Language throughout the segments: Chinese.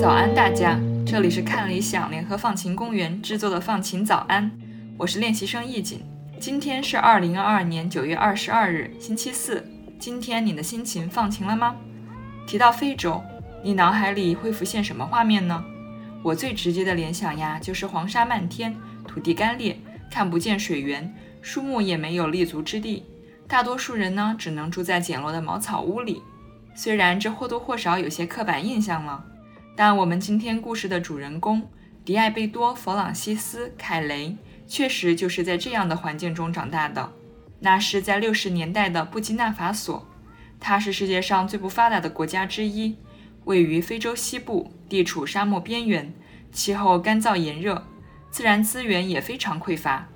早安，大家！这里是看理想联合放晴公园制作的放晴早安，我是练习生易景。今天是二零二二年九月二十二日，星期四。今天你的心情放晴了吗？提到非洲，你脑海里会浮现什么画面呢？我最直接的联想呀，就是黄沙漫天，土地干裂，看不见水源，树木也没有立足之地，大多数人呢，只能住在简陋的茅草屋里。虽然这或多或少有些刻板印象了，但我们今天故事的主人公迪艾贝多·弗朗西斯·凯雷，确实就是在这样的环境中长大的。那是在六十年代的布基纳法索，它是世界上最不发达的国家之一，位于非洲西部，地处沙漠边缘，气候干燥炎热，自然资源也非常匮乏。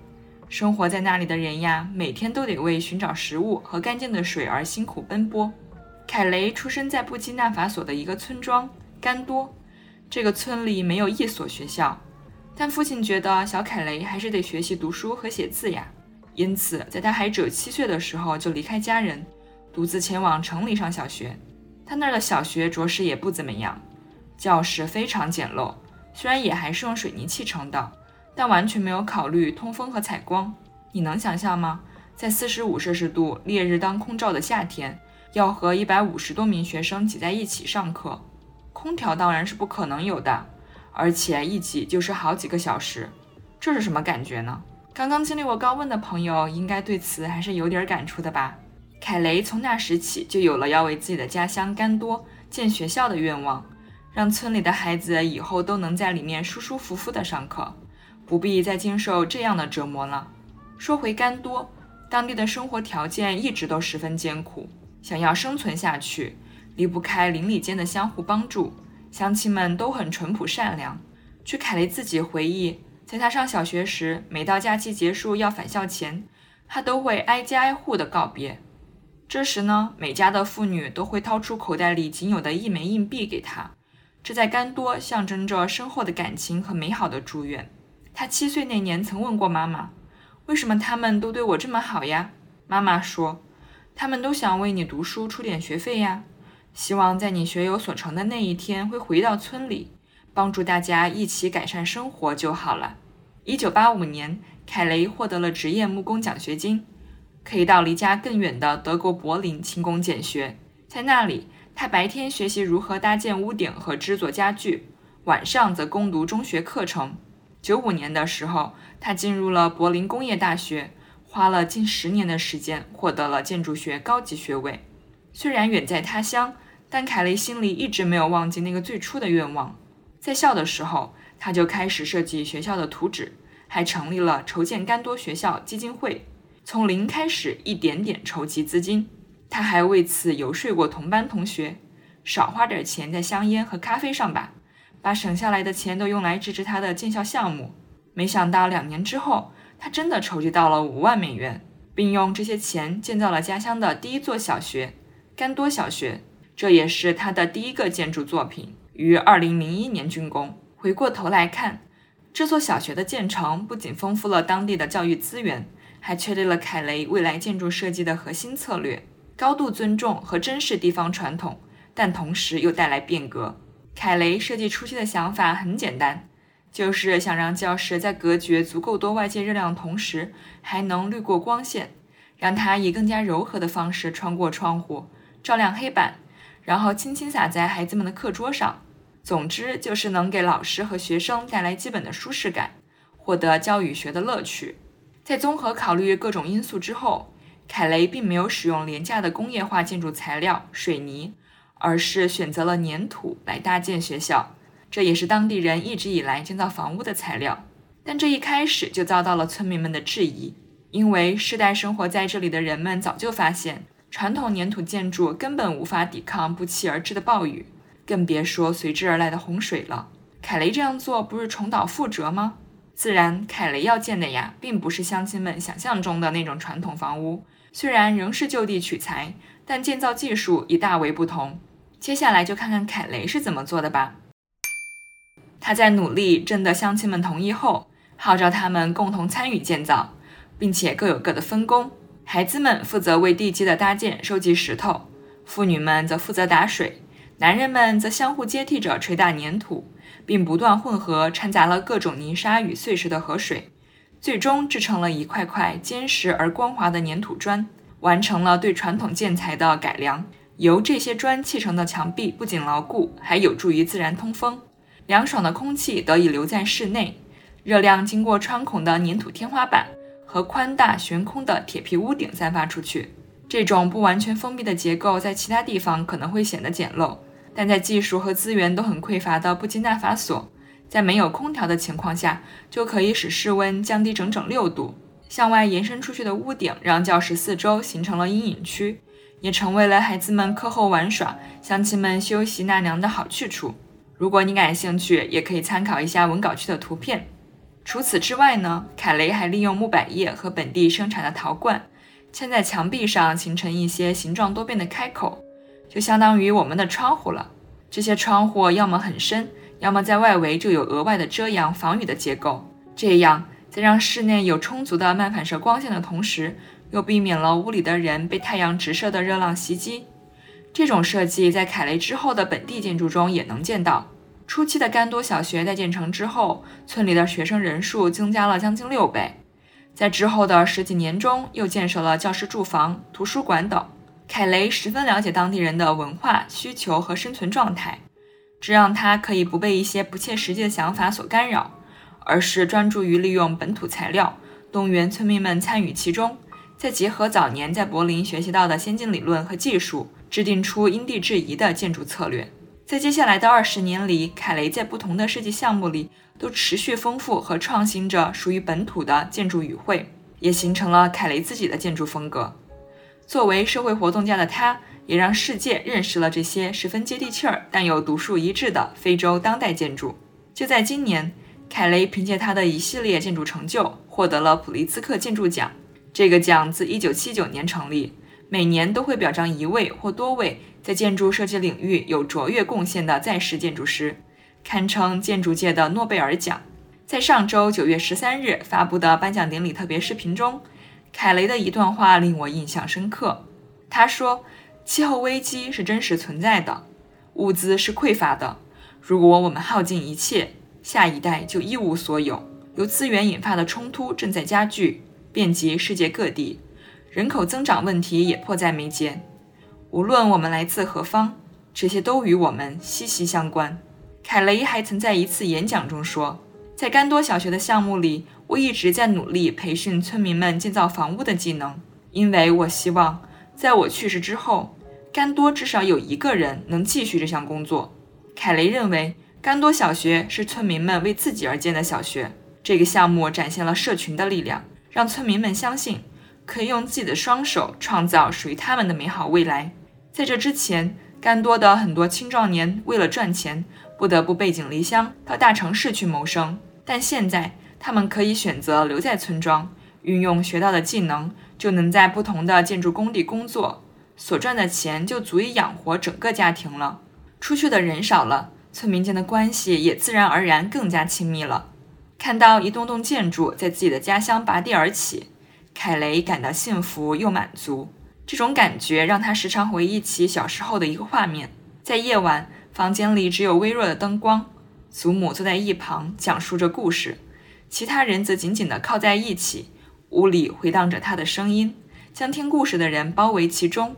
生活在那里的人呀，每天都得为寻找食物和干净的水而辛苦奔波。凯雷出生在布基纳法索的一个村庄甘多，这个村里没有一所学校，但父亲觉得小凯雷还是得学习读书和写字呀，因此在他还只有七岁的时候就离开家人，独自前往城里上小学。他那儿的小学着实也不怎么样，教室非常简陋，虽然也还是用水泥砌成的，但完全没有考虑通风和采光。你能想象吗？在四十五摄氏度烈日当空照的夏天。要和一百五十多名学生挤在一起上课，空调当然是不可能有的，而且一挤就是好几个小时，这是什么感觉呢？刚刚经历过高温的朋友应该对此还是有点感触的吧？凯雷从那时起就有了要为自己的家乡甘多建学校的愿望，让村里的孩子以后都能在里面舒舒服服的上课，不必再经受这样的折磨了。说回甘多，当地的生活条件一直都十分艰苦。想要生存下去，离不开邻里间的相互帮助。乡亲们都很淳朴善良。据凯雷自己回忆，在他上小学时，每到假期结束要返校前，他都会挨家挨户的告别。这时呢，每家的妇女都会掏出口袋里仅有的一枚硬币给他，这在甘多象征着深厚的感情和美好的祝愿。他七岁那年曾问过妈妈：“为什么他们都对我这么好呀？”妈妈说。他们都想为你读书出点学费呀，希望在你学有所成的那一天会回到村里，帮助大家一起改善生活就好了。一九八五年，凯雷获得了职业木工奖学金，可以到离家更远的德国柏林勤工俭学。在那里，他白天学习如何搭建屋顶和制作家具，晚上则攻读中学课程。九五年的时候，他进入了柏林工业大学。花了近十年的时间，获得了建筑学高级学位。虽然远在他乡，但凯雷心里一直没有忘记那个最初的愿望。在校的时候，他就开始设计学校的图纸，还成立了筹建甘多学校基金会，从零开始，一点点筹集资金。他还为此游说过同班同学，少花点钱在香烟和咖啡上吧，把省下来的钱都用来支持他的建校项目。没想到两年之后。他真的筹集到了五万美元，并用这些钱建造了家乡的第一座小学——甘多小学。这也是他的第一个建筑作品，于二零零一年竣工。回过头来看，这座小学的建成不仅丰富了当地的教育资源，还确立了凯雷未来建筑设计的核心策略：高度尊重和珍视地方传统，但同时又带来变革。凯雷设计初期的想法很简单。就是想让教室在隔绝足够多外界热量的同时，还能滤过光线，让它以更加柔和的方式穿过窗户，照亮黑板，然后轻轻洒在孩子们的课桌上。总之，就是能给老师和学生带来基本的舒适感，获得教与学的乐趣。在综合考虑各种因素之后，凯雷并没有使用廉价的工业化建筑材料水泥，而是选择了粘土来搭建学校。这也是当地人一直以来建造房屋的材料，但这一开始就遭到了村民们的质疑，因为世代生活在这里的人们早就发现，传统粘土建筑根本无法抵抗不期而至的暴雨，更别说随之而来的洪水了。凯雷这样做不是重蹈覆辙吗？自然，凯雷要建的呀，并不是乡亲们想象中的那种传统房屋，虽然仍是就地取材，但建造技术已大为不同。接下来就看看凯雷是怎么做的吧。他在努力征得乡亲们同意后，号召他们共同参与建造，并且各有各的分工。孩子们负责为地基的搭建收集石头，妇女们则负责打水，男人们则相互接替着捶打粘土，并不断混合掺杂了各种泥沙与碎石的河水，最终制成了一块块坚实而光滑的粘土砖，完成了对传统建材的改良。由这些砖砌成的墙壁不仅牢固，还有助于自然通风，凉爽的空气得以留在室内，热量经过穿孔的粘土天花板。和宽大悬空的铁皮屋顶散发出去。这种不完全封闭的结构在其他地方可能会显得简陋，但在技术和资源都很匮乏的布基纳法索，在没有空调的情况下，就可以使室温降低整整六度。向外延伸出去的屋顶让教室四周形成了阴影区，也成为了孩子们课后玩耍、乡亲们休息纳凉的好去处。如果你感兴趣，也可以参考一下文稿区的图片。除此之外呢，凯雷还利用木百叶和本地生产的陶罐，嵌在墙壁上，形成一些形状多变的开口，就相当于我们的窗户了。这些窗户要么很深，要么在外围就有额外的遮阳防雨的结构，这样在让室内有充足的漫反射光线的同时，又避免了屋里的人被太阳直射的热浪袭击。这种设计在凯雷之后的本地建筑中也能见到。初期的甘多小学在建成之后，村里的学生人数增加了将近六倍。在之后的十几年中，又建设了教师住房、图书馆等。凯雷十分了解当地人的文化需求和生存状态，这让他可以不被一些不切实际的想法所干扰，而是专注于利用本土材料，动员村民们参与其中，再结合早年在柏林学习到的先进理论和技术，制定出因地制宜的建筑策略。在接下来的二十年里，凯雷在不同的设计项目里都持续丰富和创新着属于本土的建筑语汇，也形成了凯雷自己的建筑风格。作为社会活动家的他，也让世界认识了这些十分接地气儿但又独树一帜的非洲当代建筑。就在今年，凯雷凭借他的一系列建筑成就获得了普利兹克建筑奖。这个奖自1979年成立，每年都会表彰一位或多位。在建筑设计领域有卓越贡献的在世建筑师，堪称建筑界的诺贝尔奖。在上周九月十三日发布的颁奖典礼特别视频中，凯雷的一段话令我印象深刻。他说：“气候危机是真实存在的，物资是匮乏的。如果我们耗尽一切，下一代就一无所有。由资源引发的冲突正在加剧，遍及世界各地，人口增长问题也迫在眉睫。”无论我们来自何方，这些都与我们息息相关。凯雷还曾在一次演讲中说：“在甘多小学的项目里，我一直在努力培训村民们建造房屋的技能，因为我希望在我去世之后，甘多至少有一个人能继续这项工作。”凯雷认为，甘多小学是村民们为自己而建的小学。这个项目展现了社群的力量，让村民们相信。可以用自己的双手创造属于他们的美好未来。在这之前，甘多的很多青壮年为了赚钱，不得不背井离乡到大城市去谋生。但现在，他们可以选择留在村庄，运用学到的技能，就能在不同的建筑工地工作，所赚的钱就足以养活整个家庭了。出去的人少了，村民间的关系也自然而然更加亲密了。看到一栋栋建筑在自己的家乡拔地而起。凯雷感到幸福又满足，这种感觉让他时常回忆起小时候的一个画面：在夜晚，房间里只有微弱的灯光，祖母坐在一旁讲述着故事，其他人则紧紧地靠在一起，屋里回荡着她的声音，将听故事的人包围其中。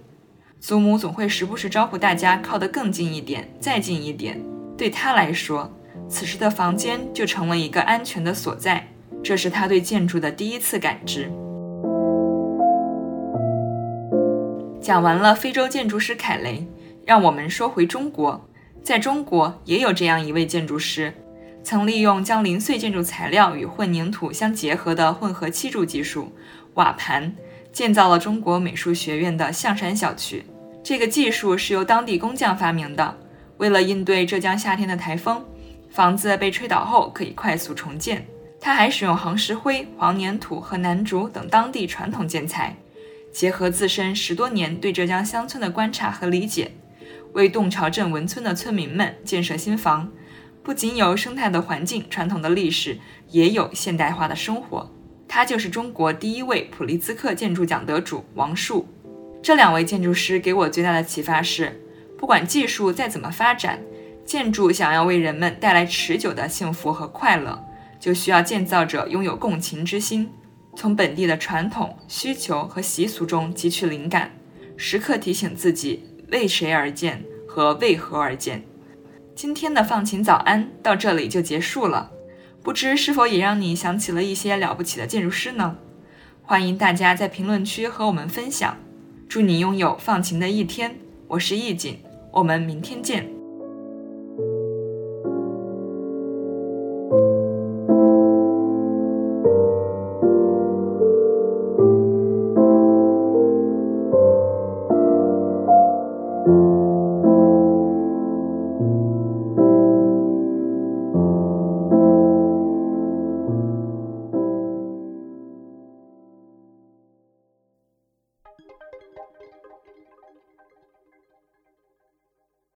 祖母总会时不时招呼大家靠得更近一点，再近一点。对她来说，此时的房间就成了一个安全的所在，这是他对建筑的第一次感知。讲完了非洲建筑师凯雷，让我们说回中国。在中国也有这样一位建筑师，曾利用将零碎建筑材料与混凝土相结合的混合砌筑技术——瓦盘，建造了中国美术学院的象山校区。这个技术是由当地工匠发明的，为了应对浙江夏天的台风，房子被吹倒后可以快速重建。他还使用黄石灰、黄粘土和楠竹等当地传统建材。结合自身十多年对浙江乡村的观察和理解，为洞桥镇文村的村民们建设新房，不仅有生态的环境、传统的历史，也有现代化的生活。他就是中国第一位普利兹克建筑奖得主王树。这两位建筑师给我最大的启发是，不管技术再怎么发展，建筑想要为人们带来持久的幸福和快乐，就需要建造者拥有共情之心，从本地的传统需求和习俗中汲取灵感，时刻提醒自己为谁而建和为何而建。今天的放晴早安到这里就结束了，不知是否也让你想起了一些了不起的建筑师呢？欢迎大家在评论区和我们分享。祝你拥有放晴的一天，我是易锦，我们明天见。